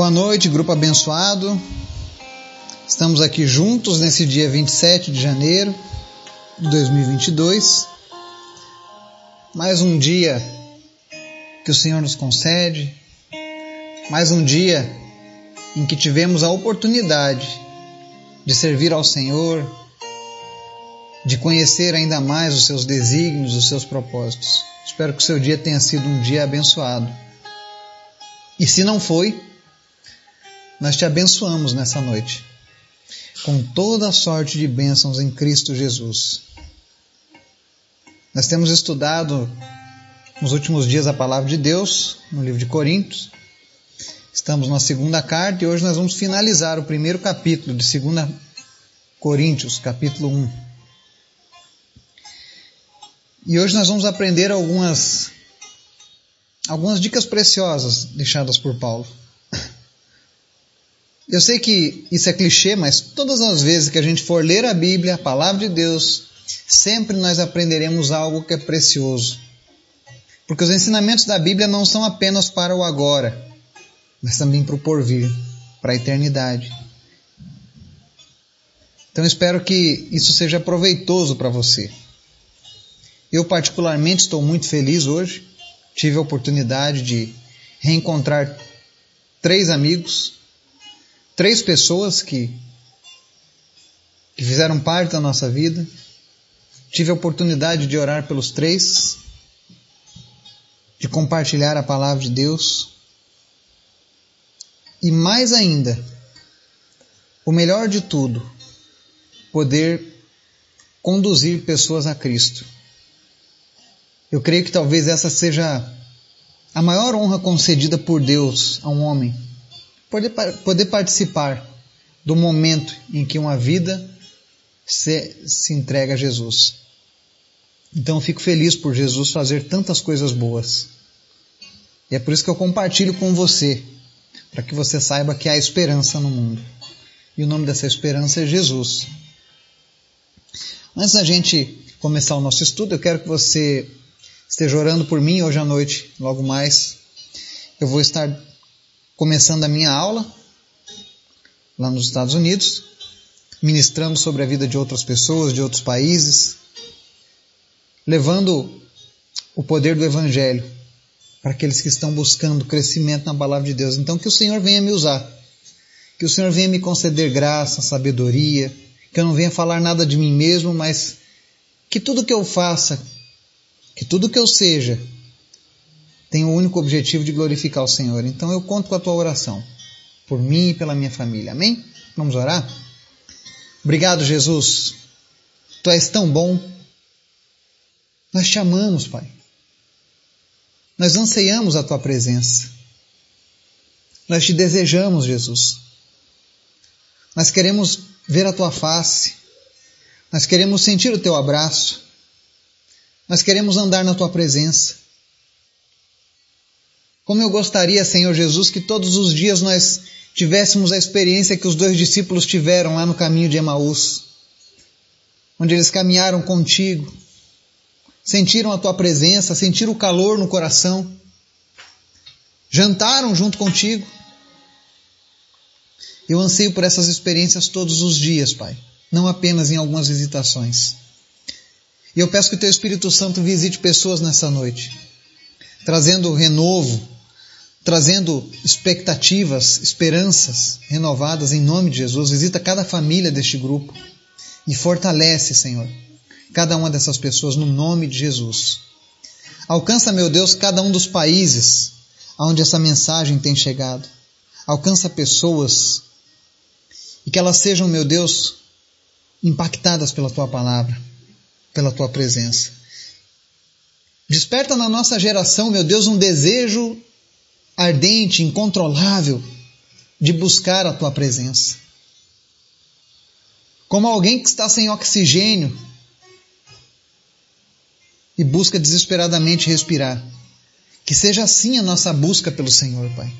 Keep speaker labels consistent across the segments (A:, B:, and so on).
A: Boa noite, grupo abençoado. Estamos aqui juntos nesse dia 27 de janeiro de 2022. Mais um dia que o Senhor nos concede, mais um dia em que tivemos a oportunidade de servir ao Senhor, de conhecer ainda mais os seus desígnios, os seus propósitos. Espero que o seu dia tenha sido um dia abençoado. E se não foi, nós te abençoamos nessa noite, com toda a sorte de bênçãos em Cristo Jesus. Nós temos estudado nos últimos dias a palavra de Deus, no livro de Coríntios. Estamos na segunda carta e hoje nós vamos finalizar o primeiro capítulo de 2 Coríntios, capítulo 1. E hoje nós vamos aprender algumas algumas dicas preciosas deixadas por Paulo. Eu sei que isso é clichê, mas todas as vezes que a gente for ler a Bíblia, a palavra de Deus, sempre nós aprenderemos algo que é precioso. Porque os ensinamentos da Bíblia não são apenas para o agora, mas também para o porvir, para a eternidade. Então espero que isso seja proveitoso para você. Eu, particularmente, estou muito feliz hoje. Tive a oportunidade de reencontrar três amigos três pessoas que, que fizeram parte da nossa vida. Tive a oportunidade de orar pelos três, de compartilhar a palavra de Deus. E mais ainda, o melhor de tudo, poder conduzir pessoas a Cristo. Eu creio que talvez essa seja a maior honra concedida por Deus a um homem poder, poder participar do momento em que uma vida se, se entrega a Jesus. Então fico feliz por Jesus fazer tantas coisas boas. E é por isso que eu compartilho com você, para que você saiba que há esperança no mundo. E o nome dessa esperança é Jesus. Antes da gente começar o nosso estudo, eu quero que você esteja orando por mim hoje à noite, logo mais. Eu vou estar começando a minha aula lá nos Estados Unidos, ministrando sobre a vida de outras pessoas, de outros países, levando o poder do Evangelho para aqueles que estão buscando crescimento na palavra de Deus. Então, que o Senhor venha me usar, que o Senhor venha me conceder graça, sabedoria, que eu não venha falar nada de mim mesmo, mas que tudo que eu faça, que tudo que eu seja, tem o único objetivo de glorificar o Senhor. Então eu conto com a tua oração, por mim e pela minha família. Amém? Vamos orar? Obrigado, Jesus. Tu és tão bom. Nós te amamos, Pai. Nós anseiamos a tua presença. Nós te desejamos, Jesus. Nós queremos ver a tua face. Nós queremos sentir o teu abraço. Nós queremos andar na tua presença. Como eu gostaria, Senhor Jesus, que todos os dias nós tivéssemos a experiência que os dois discípulos tiveram lá no caminho de Emaús, onde eles caminharam contigo, sentiram a tua presença, sentiram o calor no coração, jantaram junto contigo. Eu anseio por essas experiências todos os dias, Pai, não apenas em algumas visitações. E eu peço que o Teu Espírito Santo visite pessoas nessa noite, trazendo renovo, trazendo expectativas, esperanças renovadas em nome de Jesus. Visita cada família deste grupo e fortalece, Senhor, cada uma dessas pessoas no nome de Jesus. Alcança, meu Deus, cada um dos países onde essa mensagem tem chegado. Alcança pessoas e que elas sejam, meu Deus, impactadas pela tua palavra, pela tua presença. Desperta na nossa geração, meu Deus, um desejo ardente, incontrolável de buscar a tua presença. Como alguém que está sem oxigênio e busca desesperadamente respirar. Que seja assim a nossa busca pelo Senhor, Pai.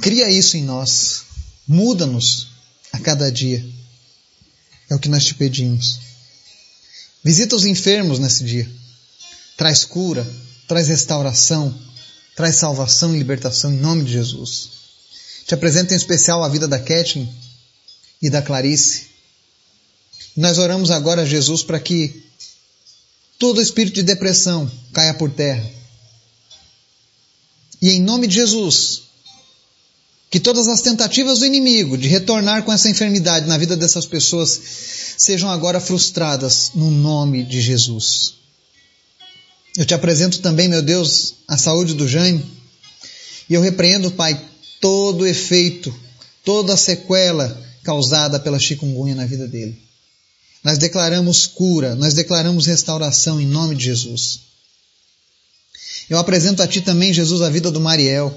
A: Cria isso em nós. Muda-nos a cada dia. É o que nós te pedimos. Visita os enfermos nesse dia. Traz cura, traz restauração, traz salvação e libertação em nome de Jesus. Te apresento em especial a vida da Kathleen e da Clarice. Nós oramos agora a Jesus para que todo espírito de depressão caia por terra. E em nome de Jesus, que todas as tentativas do inimigo de retornar com essa enfermidade na vida dessas pessoas sejam agora frustradas no nome de Jesus. Eu te apresento também, meu Deus, a saúde do Jaime. E eu repreendo, Pai, todo efeito, toda a sequela causada pela chikungunya na vida dele. Nós declaramos cura, nós declaramos restauração em nome de Jesus. Eu apresento a Ti também, Jesus, a vida do Mariel.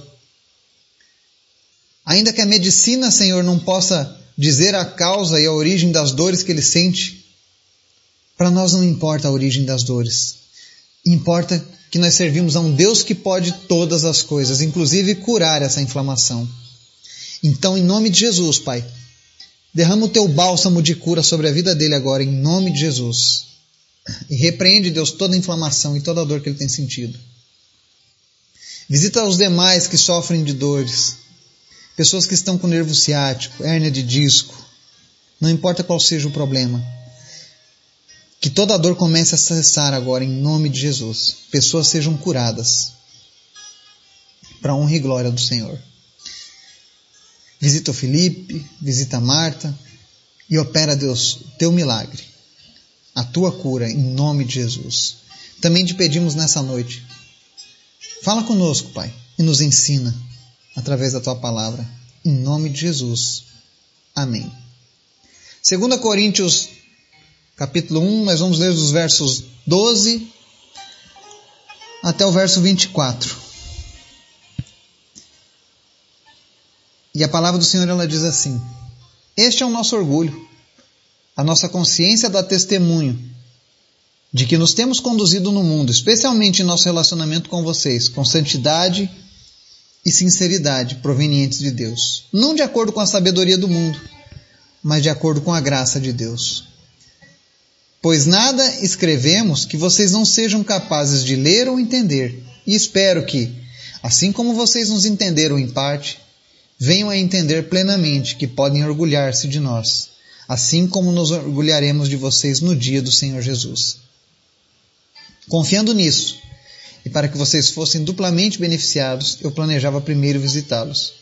A: Ainda que a medicina, Senhor, não possa dizer a causa e a origem das dores que ele sente, para nós não importa a origem das dores. Importa que nós servimos a um Deus que pode todas as coisas, inclusive curar essa inflamação. Então, em nome de Jesus, Pai, derrama o teu bálsamo de cura sobre a vida dele agora, em nome de Jesus. E repreende, Deus, toda inflamação e toda dor que ele tem sentido. Visita os demais que sofrem de dores, pessoas que estão com nervo ciático, hérnia de disco, não importa qual seja o problema. Que toda dor comece a cessar agora, em nome de Jesus. Pessoas sejam curadas. Para honra e glória do Senhor. Visita o Felipe, visita a Marta e opera, Deus, teu milagre, a tua cura, em nome de Jesus. Também te pedimos nessa noite. Fala conosco, Pai, e nos ensina através da tua palavra. Em nome de Jesus. Amém. 2 Coríntios capítulo 1, nós vamos ler dos versos 12 até o verso 24. E a palavra do Senhor ela diz assim: Este é o nosso orgulho, a nossa consciência dá testemunho de que nos temos conduzido no mundo, especialmente em nosso relacionamento com vocês, com santidade e sinceridade provenientes de Deus, não de acordo com a sabedoria do mundo, mas de acordo com a graça de Deus. Pois nada escrevemos que vocês não sejam capazes de ler ou entender, e espero que, assim como vocês nos entenderam em parte, venham a entender plenamente que podem orgulhar-se de nós, assim como nos orgulharemos de vocês no dia do Senhor Jesus. Confiando nisso, e para que vocês fossem duplamente beneficiados, eu planejava primeiro visitá-los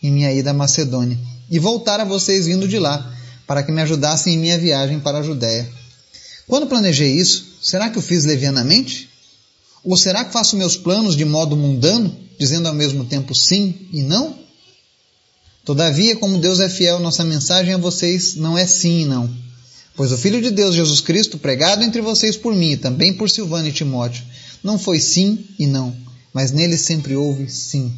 A: em minha ida à Macedônia e voltar a vocês vindo de lá, para que me ajudassem em minha viagem para a Judéia quando planejei isso, será que eu fiz levianamente? Ou será que faço meus planos de modo mundano, dizendo ao mesmo tempo sim e não? Todavia, como Deus é fiel, nossa mensagem a vocês não é sim e não. Pois o Filho de Deus, Jesus Cristo, pregado entre vocês por mim e também por Silvano e Timóteo, não foi sim e não, mas nele sempre houve sim.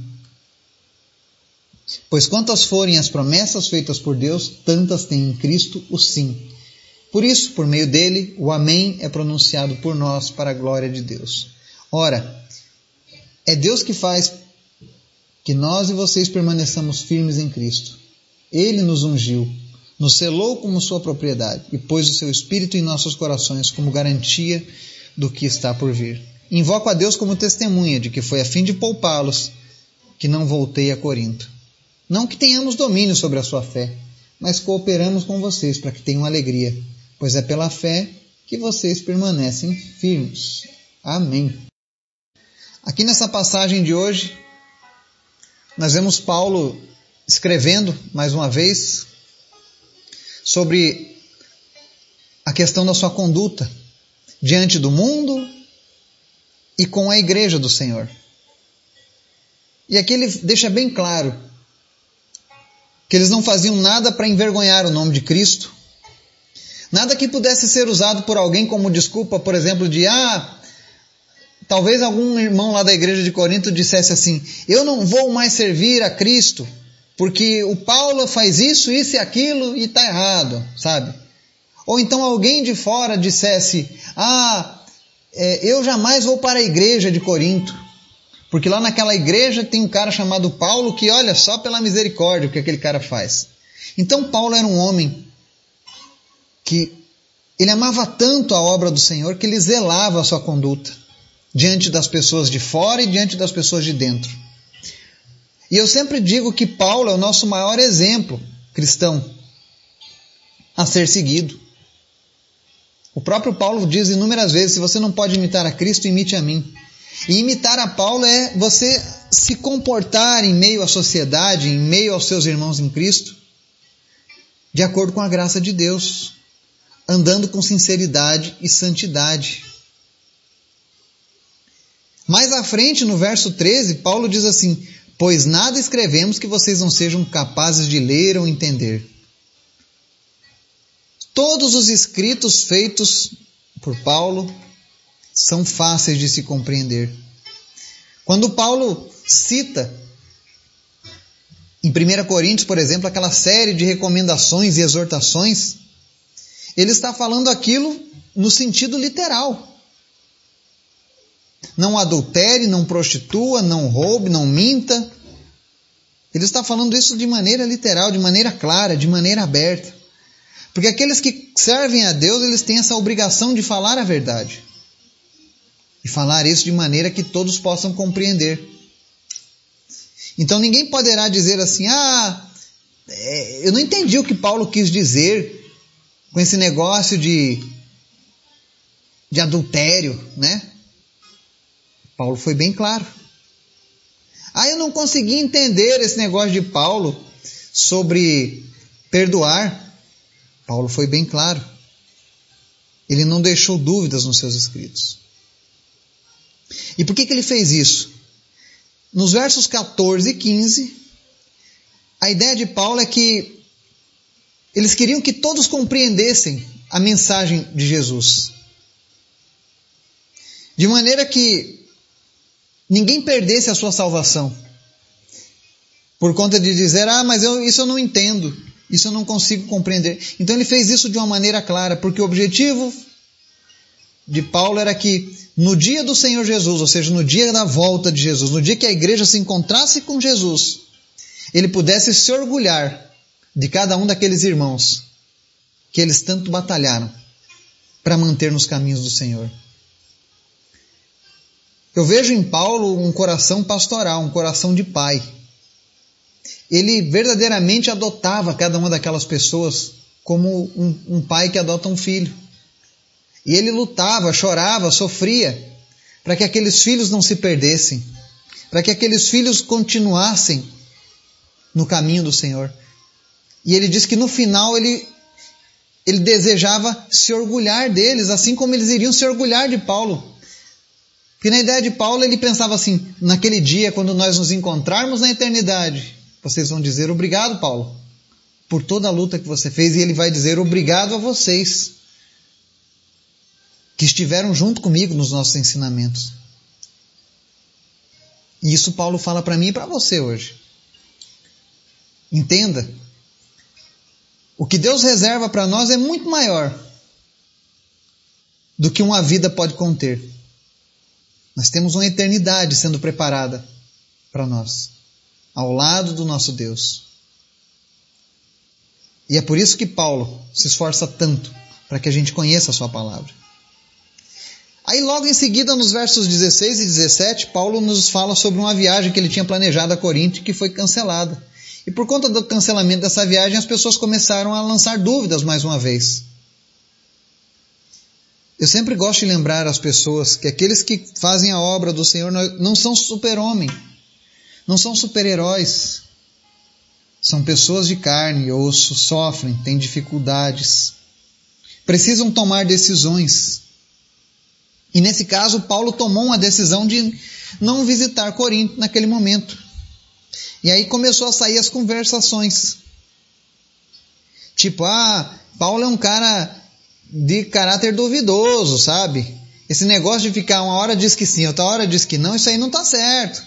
A: Pois quantas forem as promessas feitas por Deus, tantas tem em Cristo o sim. Por isso, por meio dele, o Amém é pronunciado por nós para a glória de Deus. Ora, é Deus que faz que nós e vocês permaneçamos firmes em Cristo. Ele nos ungiu, nos selou como sua propriedade e pôs o seu Espírito em nossos corações como garantia do que está por vir. Invoco a Deus como testemunha de que foi a fim de poupá-los que não voltei a Corinto. Não que tenhamos domínio sobre a sua fé, mas cooperamos com vocês para que tenham alegria pois é pela fé que vocês permanecem firmes. Amém. Aqui nessa passagem de hoje, nós vemos Paulo escrevendo mais uma vez sobre a questão da sua conduta diante do mundo e com a igreja do Senhor. E aqui ele deixa bem claro que eles não faziam nada para envergonhar o nome de Cristo, Nada que pudesse ser usado por alguém como desculpa, por exemplo, de ah, talvez algum irmão lá da igreja de Corinto dissesse assim: "Eu não vou mais servir a Cristo, porque o Paulo faz isso, isso e aquilo e está errado", sabe? Ou então alguém de fora dissesse: "Ah, é, eu jamais vou para a igreja de Corinto, porque lá naquela igreja tem um cara chamado Paulo que olha só pela misericórdia o que aquele cara faz". Então Paulo era um homem que ele amava tanto a obra do Senhor que ele zelava a sua conduta. diante das pessoas de fora e diante das pessoas de dentro. E eu sempre digo que Paulo é o nosso maior exemplo cristão a ser seguido. O próprio Paulo diz inúmeras vezes: se você não pode imitar a Cristo, imite a mim. E imitar a Paulo é você se comportar em meio à sociedade, em meio aos seus irmãos em Cristo, de acordo com a graça de Deus, andando com sinceridade e santidade. Mais à frente, no verso 13, Paulo diz assim: Pois nada escrevemos que vocês não sejam capazes de ler ou entender. Todos os escritos feitos por Paulo são fáceis de se compreender. Quando Paulo cita em 1 Coríntios, por exemplo, aquela série de recomendações e exortações, ele está falando aquilo no sentido literal. Não adultere, não prostitua, não roube, não minta. Ele está falando isso de maneira literal, de maneira clara, de maneira aberta. Porque aqueles que servem a Deus, eles têm essa obrigação de falar a verdade. E falar isso de maneira que todos possam compreender. Então ninguém poderá dizer assim: ah, é, eu não entendi o que Paulo quis dizer com esse negócio de, de adultério, né? Paulo foi bem claro. Ah, eu não consegui entender esse negócio de Paulo sobre perdoar. Paulo foi bem claro. Ele não deixou dúvidas nos seus escritos. E por que, que ele fez isso? Nos versos 14 e 15, a ideia de Paulo é que eles queriam que todos compreendessem a mensagem de Jesus. De maneira que ninguém perdesse a sua salvação. Por conta de dizer, ah, mas eu, isso eu não entendo. Isso eu não consigo compreender. Então ele fez isso de uma maneira clara, porque o objetivo de Paulo era que no dia do Senhor Jesus, ou seja, no dia da volta de Jesus, no dia que a igreja se encontrasse com Jesus, ele pudesse se orgulhar de cada um daqueles irmãos que eles tanto batalharam para manter nos caminhos do Senhor. Eu vejo em Paulo um coração pastoral, um coração de pai ele verdadeiramente adotava cada uma daquelas pessoas como um, um pai que adota um filho. E ele lutava, chorava, sofria para que aqueles filhos não se perdessem, para que aqueles filhos continuassem no caminho do Senhor. E ele diz que no final ele, ele desejava se orgulhar deles, assim como eles iriam se orgulhar de Paulo. Porque na ideia de Paulo ele pensava assim: naquele dia, quando nós nos encontrarmos na eternidade, vocês vão dizer obrigado, Paulo, por toda a luta que você fez, e ele vai dizer obrigado a vocês que estiveram junto comigo nos nossos ensinamentos. E isso Paulo fala para mim e para você hoje. Entenda. O que Deus reserva para nós é muito maior do que uma vida pode conter. Nós temos uma eternidade sendo preparada para nós ao lado do nosso Deus. E é por isso que Paulo se esforça tanto para que a gente conheça a sua palavra. Aí, logo em seguida, nos versos 16 e 17, Paulo nos fala sobre uma viagem que ele tinha planejado a Corinto que foi cancelada. E por conta do cancelamento dessa viagem, as pessoas começaram a lançar dúvidas mais uma vez. Eu sempre gosto de lembrar às pessoas que aqueles que fazem a obra do Senhor não são super-homem não são super-heróis. São pessoas de carne e osso, sofrem, têm dificuldades, precisam tomar decisões. E nesse caso, Paulo tomou uma decisão de não visitar Corinto naquele momento. E aí começou a sair as conversações. Tipo, ah, Paulo é um cara de caráter duvidoso, sabe? Esse negócio de ficar uma hora diz que sim, outra hora diz que não, isso aí não está certo.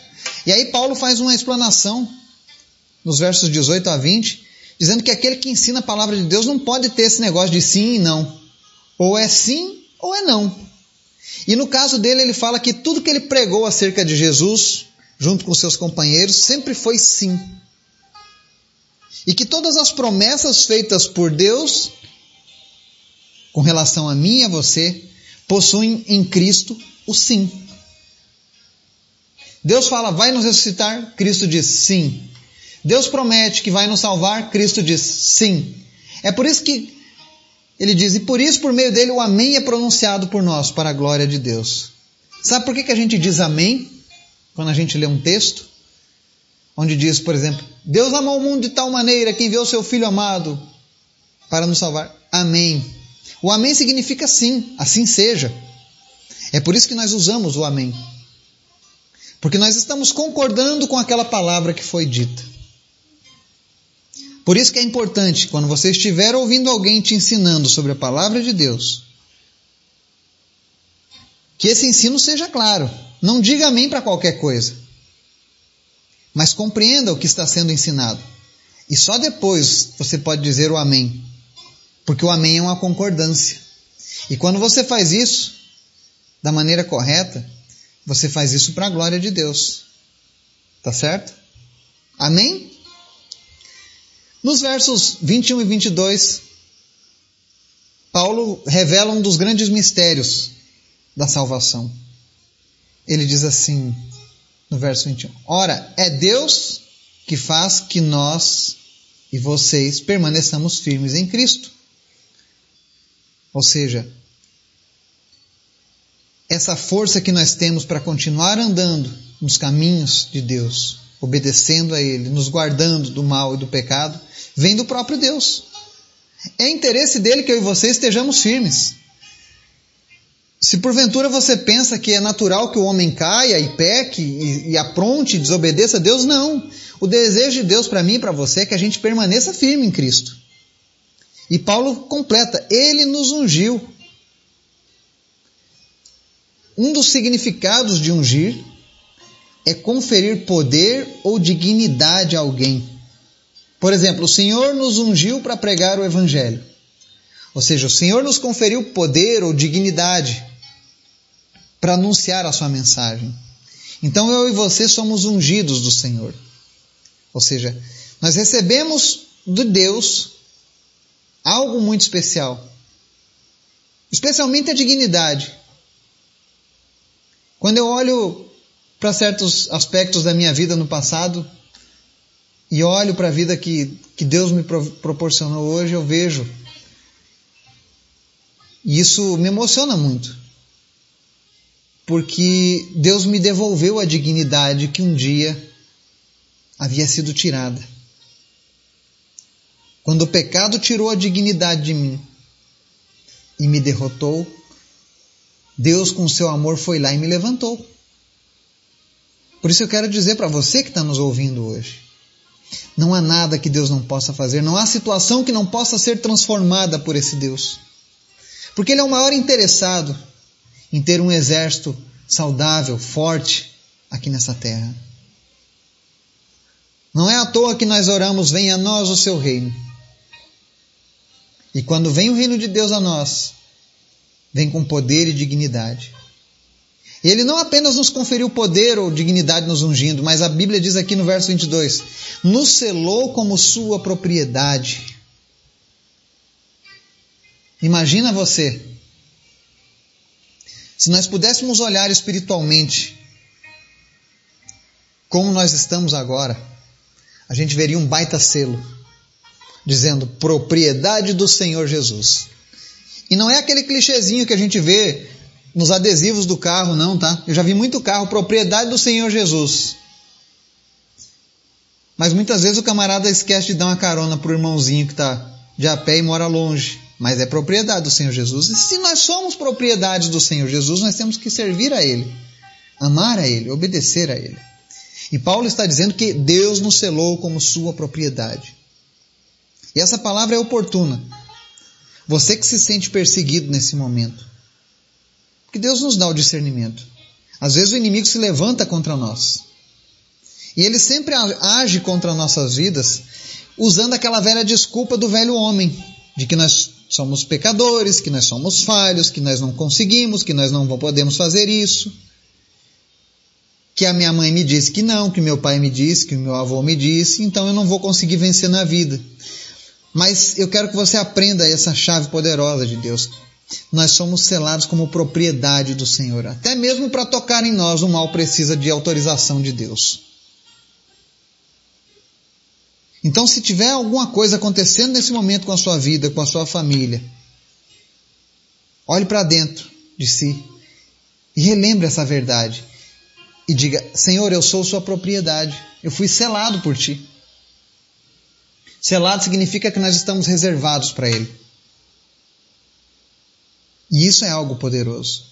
A: E aí Paulo faz uma explanação nos versos 18 a 20, dizendo que aquele que ensina a palavra de Deus não pode ter esse negócio de sim e não. Ou é sim ou é não. E no caso dele, ele fala que tudo que ele pregou acerca de Jesus, junto com seus companheiros, sempre foi sim. E que todas as promessas feitas por Deus, com relação a mim e a você, possuem em Cristo o sim. Deus fala, vai nos ressuscitar? Cristo diz sim. Deus promete que vai nos salvar? Cristo diz sim. É por isso que ele diz, e por isso, por meio dele, o Amém é pronunciado por nós, para a glória de Deus. Sabe por que, que a gente diz Amém quando a gente lê um texto? Onde diz, por exemplo, Deus amou o mundo de tal maneira que enviou seu Filho amado para nos salvar. Amém. O Amém significa sim, assim seja. É por isso que nós usamos o Amém. Porque nós estamos concordando com aquela palavra que foi dita. Por isso que é importante, quando você estiver ouvindo alguém te ensinando sobre a palavra de Deus, que esse ensino seja claro. Não diga amém para qualquer coisa, mas compreenda o que está sendo ensinado. E só depois você pode dizer o amém, porque o amém é uma concordância. E quando você faz isso da maneira correta, você faz isso para a glória de Deus. Tá certo? Amém? Nos versos 21 e 22, Paulo revela um dos grandes mistérios da salvação. Ele diz assim, no verso 21: Ora, é Deus que faz que nós e vocês permaneçamos firmes em Cristo. Ou seja, essa força que nós temos para continuar andando nos caminhos de Deus, obedecendo a Ele, nos guardando do mal e do pecado, vem do próprio Deus. É interesse dele que eu e você estejamos firmes. Se porventura você pensa que é natural que o homem caia e peque e, e apronte e desobedeça a Deus, não. O desejo de Deus para mim e para você é que a gente permaneça firme em Cristo. E Paulo completa: Ele nos ungiu. Um dos significados de ungir é conferir poder ou dignidade a alguém. Por exemplo, o Senhor nos ungiu para pregar o Evangelho. Ou seja, o Senhor nos conferiu poder ou dignidade para anunciar a sua mensagem. Então eu e você somos ungidos do Senhor. Ou seja, nós recebemos de Deus algo muito especial. Especialmente a dignidade. Quando eu olho para certos aspectos da minha vida no passado, e olho para a vida que, que Deus me proporcionou hoje, eu vejo. E isso me emociona muito. Porque Deus me devolveu a dignidade que um dia havia sido tirada. Quando o pecado tirou a dignidade de mim e me derrotou, Deus, com seu amor, foi lá e me levantou. Por isso eu quero dizer para você que está nos ouvindo hoje: não há nada que Deus não possa fazer, não há situação que não possa ser transformada por esse Deus. Porque Ele é o maior interessado em ter um exército saudável, forte aqui nessa terra. Não é à toa que nós oramos, venha a nós o seu reino. E quando vem o reino de Deus a nós, vem com poder e dignidade. Ele não apenas nos conferiu poder ou dignidade nos ungindo, mas a Bíblia diz aqui no verso 22: nos selou como sua propriedade. Imagina você, se nós pudéssemos olhar espiritualmente como nós estamos agora, a gente veria um baita selo dizendo propriedade do Senhor Jesus. E não é aquele clichêzinho que a gente vê nos adesivos do carro, não, tá? Eu já vi muito carro, propriedade do Senhor Jesus. Mas muitas vezes o camarada esquece de dar uma carona pro irmãozinho que está de a pé e mora longe. Mas é propriedade do Senhor Jesus. E se nós somos propriedades do Senhor Jesus, nós temos que servir a Ele, amar a Ele, obedecer a Ele. E Paulo está dizendo que Deus nos selou como sua propriedade. E essa palavra é oportuna. Você que se sente perseguido nesse momento, porque Deus nos dá o discernimento. Às vezes o inimigo se levanta contra nós. E ele sempre age contra nossas vidas usando aquela velha desculpa do velho homem, de que nós somos pecadores, que nós somos falhos, que nós não conseguimos, que nós não podemos fazer isso. Que a minha mãe me disse que não, que meu pai me disse, que o meu avô me disse, então eu não vou conseguir vencer na vida. Mas eu quero que você aprenda essa chave poderosa de Deus nós somos selados como propriedade do Senhor. Até mesmo para tocar em nós, o mal precisa de autorização de Deus. Então, se tiver alguma coisa acontecendo nesse momento com a sua vida, com a sua família, olhe para dentro de si e relembre essa verdade. E diga: Senhor, eu sou sua propriedade. Eu fui selado por ti. Selado significa que nós estamos reservados para Ele. E isso é algo poderoso.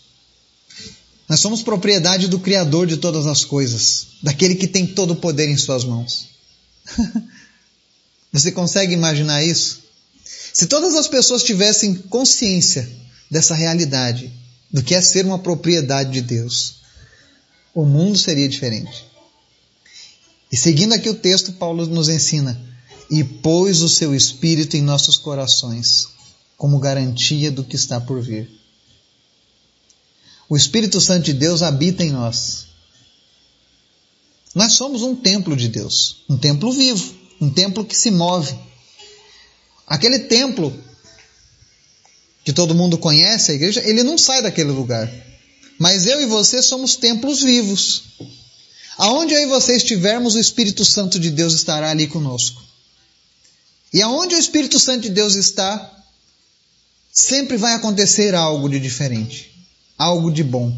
A: Nós somos propriedade do Criador de todas as coisas, daquele que tem todo o poder em Suas mãos. Você consegue imaginar isso? Se todas as pessoas tivessem consciência dessa realidade, do que é ser uma propriedade de Deus, o mundo seria diferente. E seguindo aqui o texto, Paulo nos ensina: e pôs o seu espírito em nossos corações, como garantia do que está por vir. O Espírito Santo de Deus habita em nós. Nós somos um templo de Deus, um templo vivo, um templo que se move. Aquele templo que todo mundo conhece, a igreja, ele não sai daquele lugar. Mas eu e você somos templos vivos. Aonde eu e você estivermos, o Espírito Santo de Deus estará ali conosco. E aonde o Espírito Santo de Deus está, sempre vai acontecer algo de diferente, algo de bom.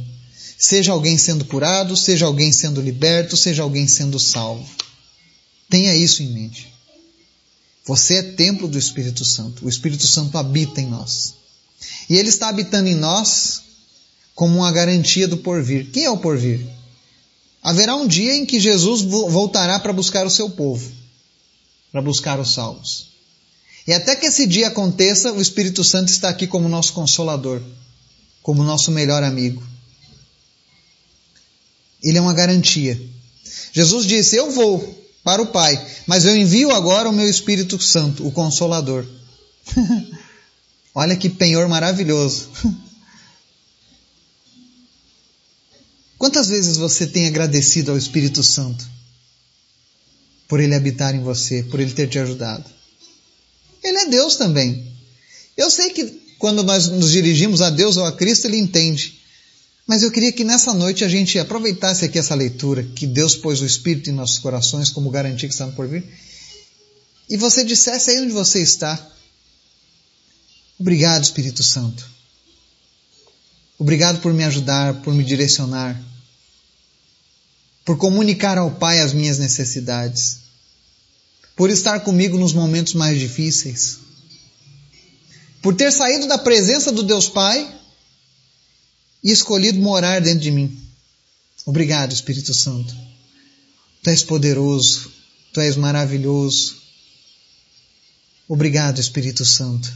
A: Seja alguém sendo curado, seja alguém sendo liberto, seja alguém sendo salvo. Tenha isso em mente. Você é templo do Espírito Santo. O Espírito Santo habita em nós. E Ele está habitando em nós como uma garantia do porvir. Quem é o porvir? Haverá um dia em que Jesus voltará para buscar o seu povo, para buscar os salvos. E até que esse dia aconteça, o Espírito Santo está aqui como nosso consolador, como nosso melhor amigo. Ele é uma garantia. Jesus disse: Eu vou para o Pai, mas eu envio agora o meu Espírito Santo, o Consolador. Olha que penhor maravilhoso. Quantas vezes você tem agradecido ao Espírito Santo por ele habitar em você, por ele ter te ajudado? Ele é Deus também. Eu sei que quando nós nos dirigimos a Deus ou a Cristo, ele entende. Mas eu queria que nessa noite a gente aproveitasse aqui essa leitura, que Deus pôs o Espírito em nossos corações como garantia que está por vir, e você dissesse aí onde você está, Obrigado, Espírito Santo. Obrigado por me ajudar, por me direcionar, por comunicar ao Pai as minhas necessidades, por estar comigo nos momentos mais difíceis, por ter saído da presença do Deus Pai e escolhido morar dentro de mim. Obrigado, Espírito Santo. Tu és poderoso, tu és maravilhoso. Obrigado, Espírito Santo.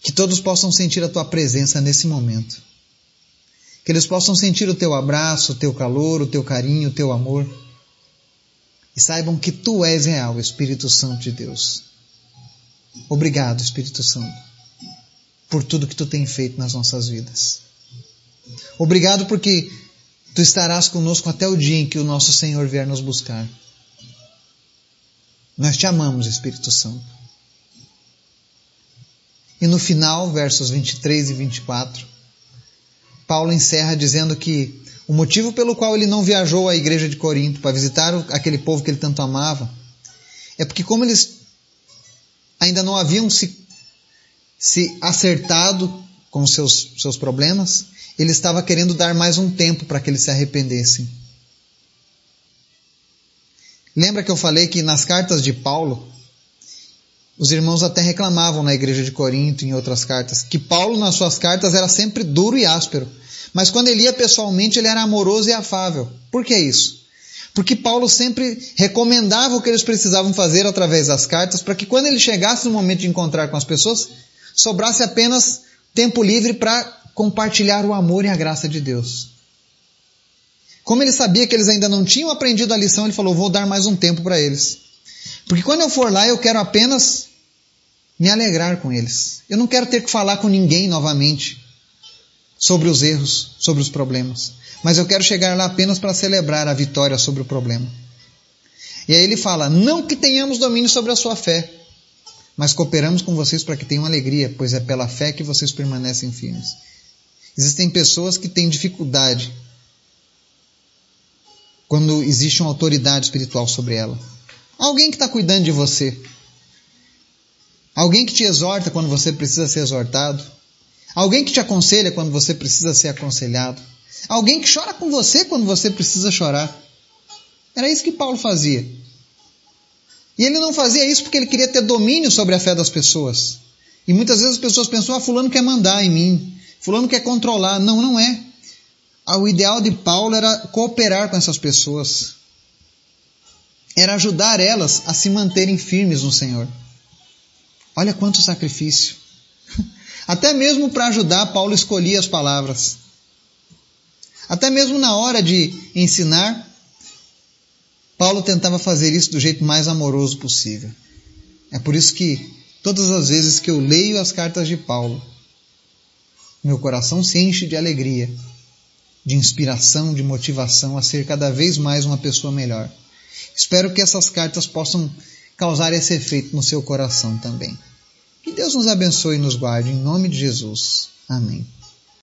A: Que todos possam sentir a tua presença nesse momento. Que eles possam sentir o teu abraço, o teu calor, o teu carinho, o teu amor. E saibam que tu és real, Espírito Santo de Deus. Obrigado, Espírito Santo, por tudo que tu tem feito nas nossas vidas. Obrigado porque tu estarás conosco até o dia em que o nosso Senhor vier nos buscar. Nós te amamos, Espírito Santo. E no final, versos 23 e 24, Paulo encerra dizendo que o motivo pelo qual ele não viajou à igreja de Corinto para visitar aquele povo que ele tanto amava é porque, como eles ainda não haviam se, se acertado com seus, seus problemas, ele estava querendo dar mais um tempo para que eles se arrependessem. Lembra que eu falei que nas cartas de Paulo, os irmãos até reclamavam na igreja de Corinto, em outras cartas, que Paulo, nas suas cartas, era sempre duro e áspero. Mas quando ele ia pessoalmente, ele era amoroso e afável. Por que isso? Porque Paulo sempre recomendava o que eles precisavam fazer através das cartas, para que quando ele chegasse no momento de encontrar com as pessoas, sobrasse apenas tempo livre para compartilhar o amor e a graça de Deus. Como ele sabia que eles ainda não tinham aprendido a lição, ele falou: Vou dar mais um tempo para eles. Porque quando eu for lá, eu quero apenas me alegrar com eles. Eu não quero ter que falar com ninguém novamente sobre os erros, sobre os problemas. Mas eu quero chegar lá apenas para celebrar a vitória sobre o problema. E aí ele fala: não que tenhamos domínio sobre a sua fé, mas cooperamos com vocês para que tenham alegria, pois é pela fé que vocês permanecem firmes. Existem pessoas que têm dificuldade quando existe uma autoridade espiritual sobre ela. Alguém que está cuidando de você. Alguém que te exorta quando você precisa ser exortado. Alguém que te aconselha quando você precisa ser aconselhado. Alguém que chora com você quando você precisa chorar. Era isso que Paulo fazia. E ele não fazia isso porque ele queria ter domínio sobre a fé das pessoas. E muitas vezes as pessoas pensam: ah, Fulano quer mandar em mim, Fulano quer controlar. Não, não é. Ah, o ideal de Paulo era cooperar com essas pessoas, era ajudar elas a se manterem firmes no Senhor. Olha quanto sacrifício. Até mesmo para ajudar, Paulo escolhia as palavras. Até mesmo na hora de ensinar, Paulo tentava fazer isso do jeito mais amoroso possível. É por isso que todas as vezes que eu leio as cartas de Paulo, meu coração se enche de alegria, de inspiração, de motivação a ser cada vez mais uma pessoa melhor. Espero que essas cartas possam causar esse efeito no seu coração também. Que Deus nos abençoe e nos guarde, em nome de Jesus. Amém.